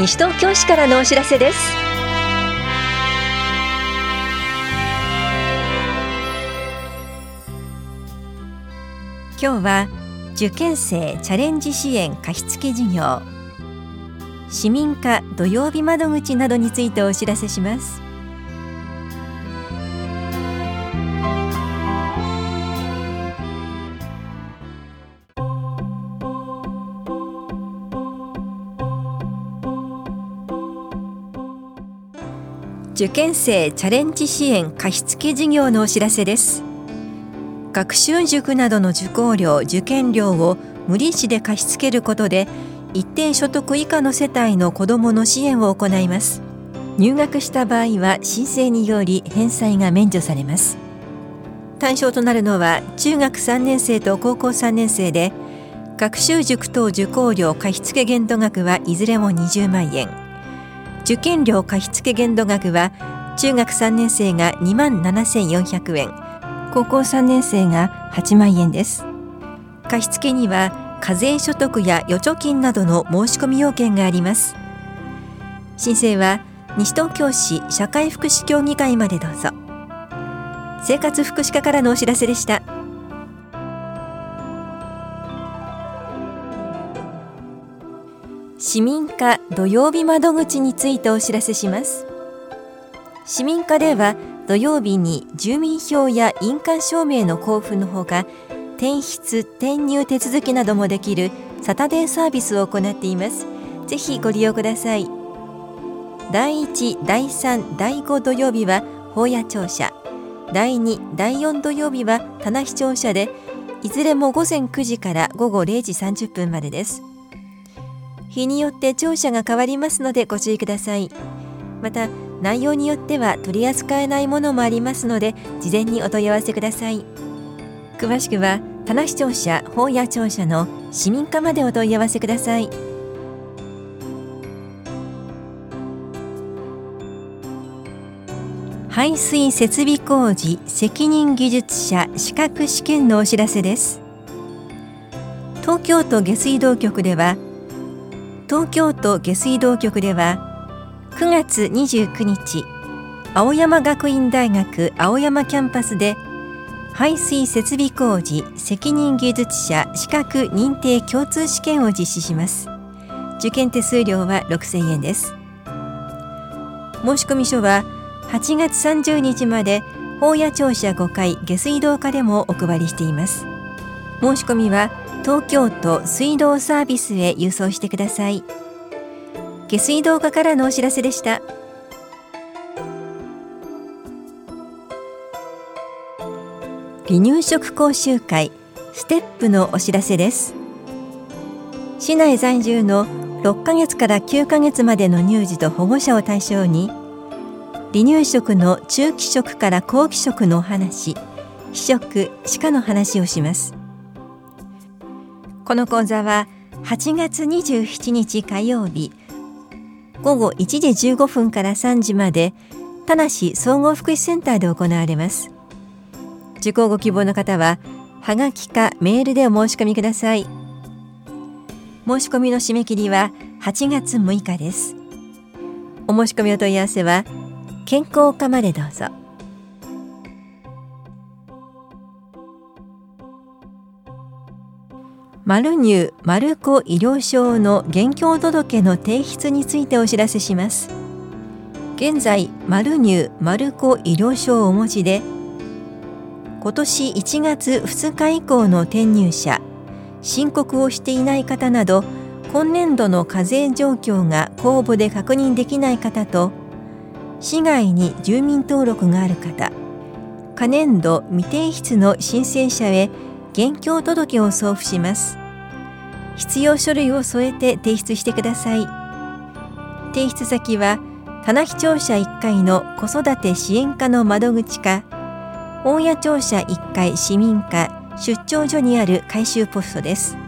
西東京市からのお知らせです。今日は受験生チャレンジ支援貸付事業。市民課土曜日窓口などについてお知らせします。受験生チャレンジ支援貸付事業のお知らせです。学習塾などの受講料受験料を無利子で貸し付けることで一定所得以下の世帯の子どもの支援を行います。入学した場合は申請により返済が免除されます。対象となるのは中学3年生と高校3年生で学習塾等受講料貸付限度額はいずれも20万円。受験料貸付限度額は中学3年生が2万7400円。高校3年生が8万円です。貸付には課税所得や預貯金などの申し込み要件があります。申請は西東京市社会福祉協議会までどうぞ。生活福祉課からのお知らせでした。市民課土曜日窓口についてお知らせします。市民課では土曜日に住民票や印鑑証明の交付のほか転出転入手続きなどもできるサタデーサービスを行っています。ぜひご利用ください。第1第3第5土曜日は法屋庁舎。第2第4土曜日は棚視聴者でいずれも午前9時から午後0時30分までです。日によって庁舎が変わりますのでご注意ください。また内容によっては取り扱えないものもありますので事前にお問い合わせください。詳しくは棚視聴者法や庁舎の市民課までお問い合わせください。排水設備工事責任技術者資格試験のお知らせです。東京都下水道局では東京都下水道局では9月29日青山学院大学青山キャンパスで排水設備工事責任技術者資格認定共通試験を実施します。受験手数料は6000円です。申込書は8月30日まで法屋庁舎5階下水道課でもお配りしています。申し込みは東京都水道サービスへ輸送してください。下水道課からのお知らせでした。離乳食講習会ステップのお知らせです。市内在住の6ヶ月から9ヶ月までの乳児と保護者を対象に離乳食の中期食から後期食のお話、非食、歯科の話をします。この講座は8月27日火曜日。午後1時15分から3時まで田梨総合福祉センターで行われます。受講ご希望の方ははがきかメールでお申し込みください。申し込みの締め切りは8月6日です。お申し込みお問い合わせは健康課までどうぞ。マルニュー・マルコ医療証の現況届の提出についてお知らせします。現在マルニュー・マルコ医療証をお持ちで今年1月2日以降の転入者申告をしていない方など今年度の課税状況が公募で確認できない方と市外に住民登録がある方可年度未提出の申請者へ現況届を送付します。必要書類を添えて提出してください。提出先は棚視庁舎1階の子育て支援課の窓口か大谷庁舎1階市民課出張所にある回収ポストです。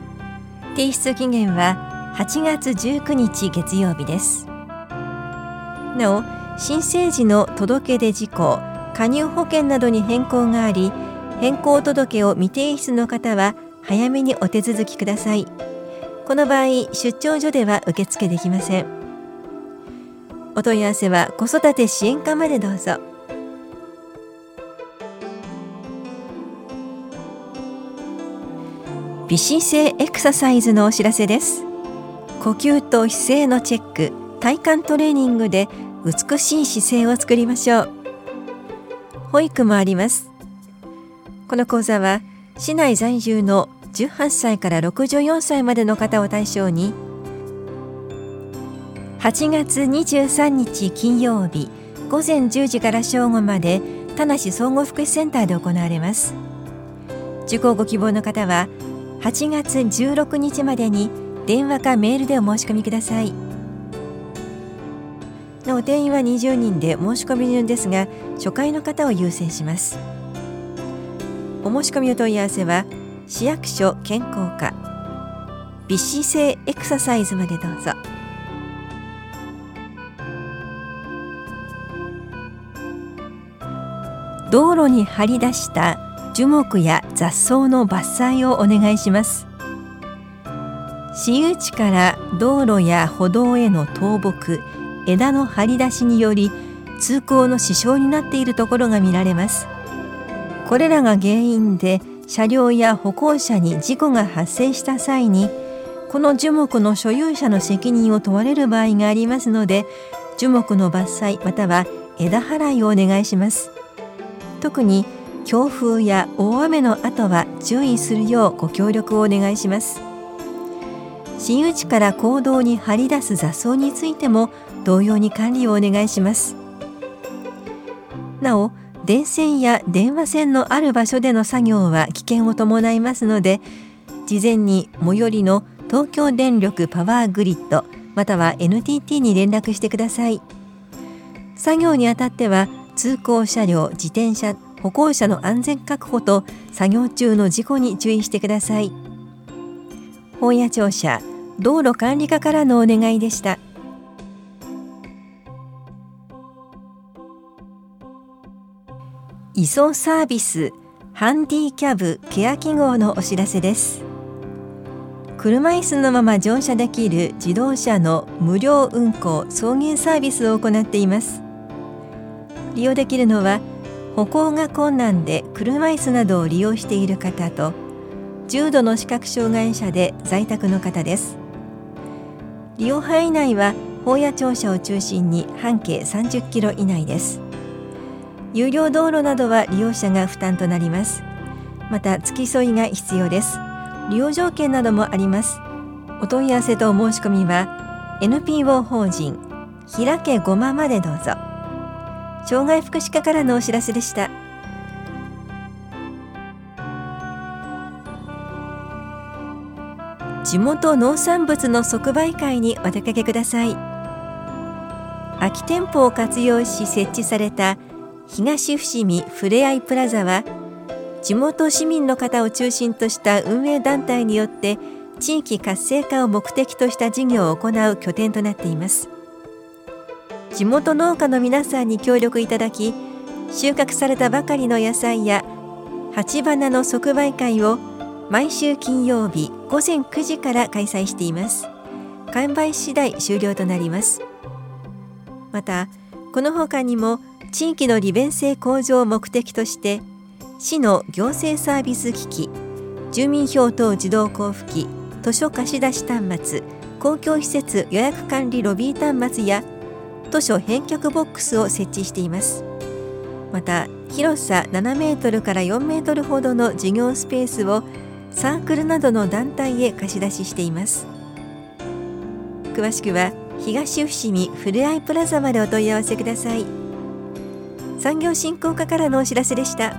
提出期限は8月19日月曜日です。なお申請時の届け出事項加入保険などに変更があり変更届を未提出の方は早めにお手続きください。この場合出張所では受付できません。お問い合わせは子育て支援課までどうぞ。美姿勢エクササイズのお知らせです。呼吸と姿勢のチェック体幹トレーニングで美しい姿勢を作りましょう。保育もあります。この講座は市内在住の18歳から64歳までの方を対象に8月23日金曜日午前10時から正午まで田無総合福祉センターで行われます。受講ご希望の方は8月16日までに電話かメールでお申し込みください。なお定員は20人で申し込み順ですが初回の方を優先します。お申し込みお問い合わせは市役所健康課。美姿勢エクササイズまでどうぞ。道路に張り出した樹木や雑草の伐採をお願いします。私有地から道路や歩道への倒木枝の張り出しにより通行の支障になっているところが見られます。これらが原因で車両や歩行者に事故が発生した際にこの樹木の所有者の責任を問われる場合がありますので樹木の伐採または枝払いをお願いします。特に強風や大雨の後は注意するようご協力をお願いします。私有地から行動に張り出す雑草についても同様に管理をお願いします。なお電線や電話線のある場所での作業は危険を伴いますので事前に最寄りの東京電力パワーグリッドまたは NTT に連絡してください。作業にあたっては通行車両自転車歩行者の安全確保と作業中の事故に注意してください。本屋庁舎道路管理課からのお願いでした。移送サービスハンディキャブケア記号のお知らせです。車椅子のまま乗車できる自動車の無料運行送迎サービスを行っています。利用できるのは歩行が困難で車椅子などを利用している方と重度の視覚障害者で在宅の方です。利用範囲内は法や庁舎を中心に半径30キロ以内です。有料道路などは利用者が負担となります。また付き添いが必要です。利用条件などもあります。お問い合わせとお申し込みは NPO 法人開けごままでどうぞ。障害福祉課からのお知らせでした。地元農産物の即売会にお出かけください。空き店舗を活用し設置された東伏見ふれあいプラザは地元市民の方を中心とした運営団体によって地域活性化を目的とした事業を行う拠点となっています。地元農家の皆さんに協力いただき収穫されたばかりの野菜や鉢花の即売会を毎週金曜日午前9時から開催しています。完売次第終了となります。またこの他にも地域の利便性向上を目的として市の行政サービス機器住民票等自動交付機図書貸し出し端末公共施設予約管理ロビー端末や図書返却ボックスを設置しています。また広さ7メートルから4メートルほどの事業スペースをサークルなどの団体へ貸し出ししています。詳しくは東伏見ふれあいプラザまでお問い合わせください。産業振興課からのお知らせでした。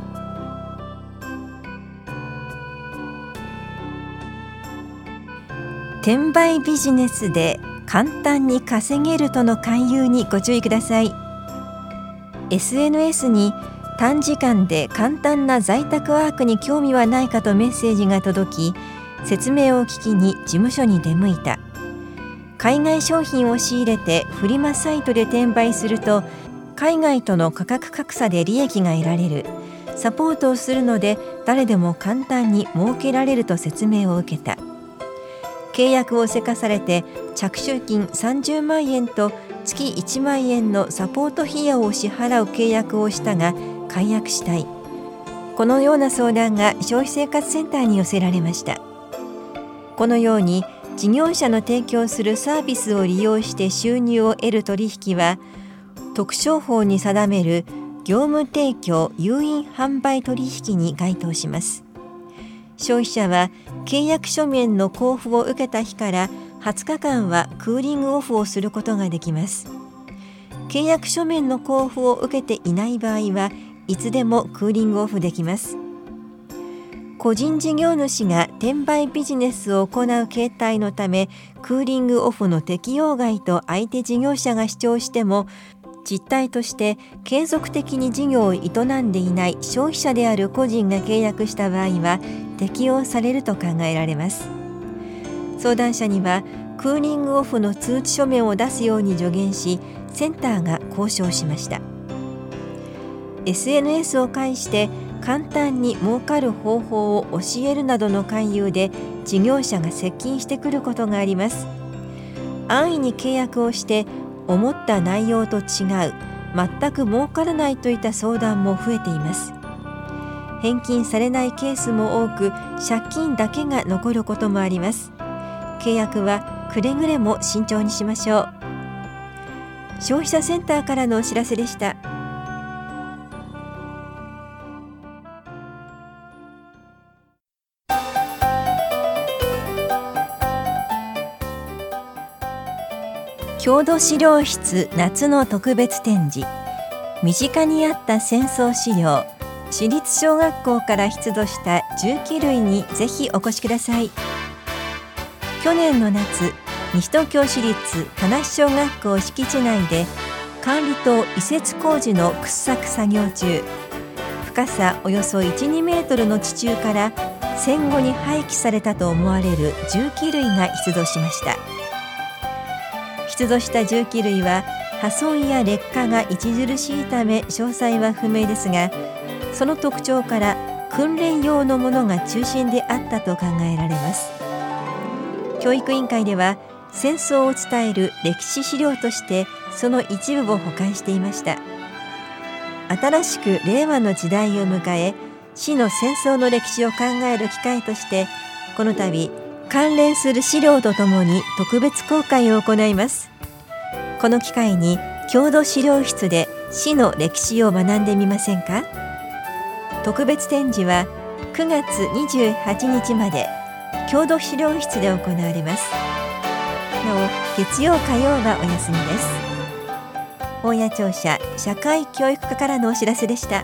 転売ビジネスで簡単に稼げるとの勧誘にご注意ください。SNS に短時間で簡単な在宅ワークに興味はないかとメッセージが届き説明を聞きに事務所に出向いた。海外商品を仕入れてフリマサイトで転売すると海外との価格格差で利益が得られるサポートをするので誰でも簡単に儲けられると説明を受けた。契約をせかされて着手金30万円と月1万円のサポート費用を支払う契約をしたが解約したい。このような相談が消費生活センターに寄せられました。このように事業者の提供するサービスを利用して収入を得る取引は特商法に定める業務提供誘引販売取引に該当します。消費者は契約書面の交付を受けた日から20日間はクーリングオフをすることができます。契約書面の交付を受けていない場合はいつでもクーリングオフできます。個人事業主が転売ビジネスを行う形態のためクーリングオフの適用外と相手事業者が主張しても実態として継続的に事業を営んでいない消費者である個人が契約した場合は適用されると考えられます。相談者にはクーリングオフの通知書面を出すように助言しセンターが交渉しました。SNS を介して簡単に儲かる方法を教えるなどの勧誘で事業者が接近してくることがあります。安易に契約をして思った内容と違う全く儲からないといった相談も増えています。返金されないケースも多く借金だけが残ることもあります。契約はくれぐれも慎重にしましょう。消費者センターからのお知らせでした。郷土資料室夏の特別展示。身近にあった戦争資料私立小学校から出土した重機類にぜひお越しください。去年の夏西東京市立田無小学校敷地内で管理棟移設工事の掘削作業中。深さおよそ12メートルの地中から戦後に廃棄されたと思われる重機類が出土しました。出土した重機類は破損や劣化が著しいため詳細は不明ですがその特徴から訓練用のものが中心であったと考えられます。教育委員会では戦争を伝える歴史資料としてその一部を保管していました。新しく令和の時代を迎え市の戦争の歴史を考える機会としてこの度関連する資料とともに特別公開を行います。この機会に郷土資料室で市の歴史を学んでみませんか？特別展示は9月28日まで郷土資料室で行われます。なお月曜火曜はお休みです。大谷庁舎社会教育課からのお知らせでした。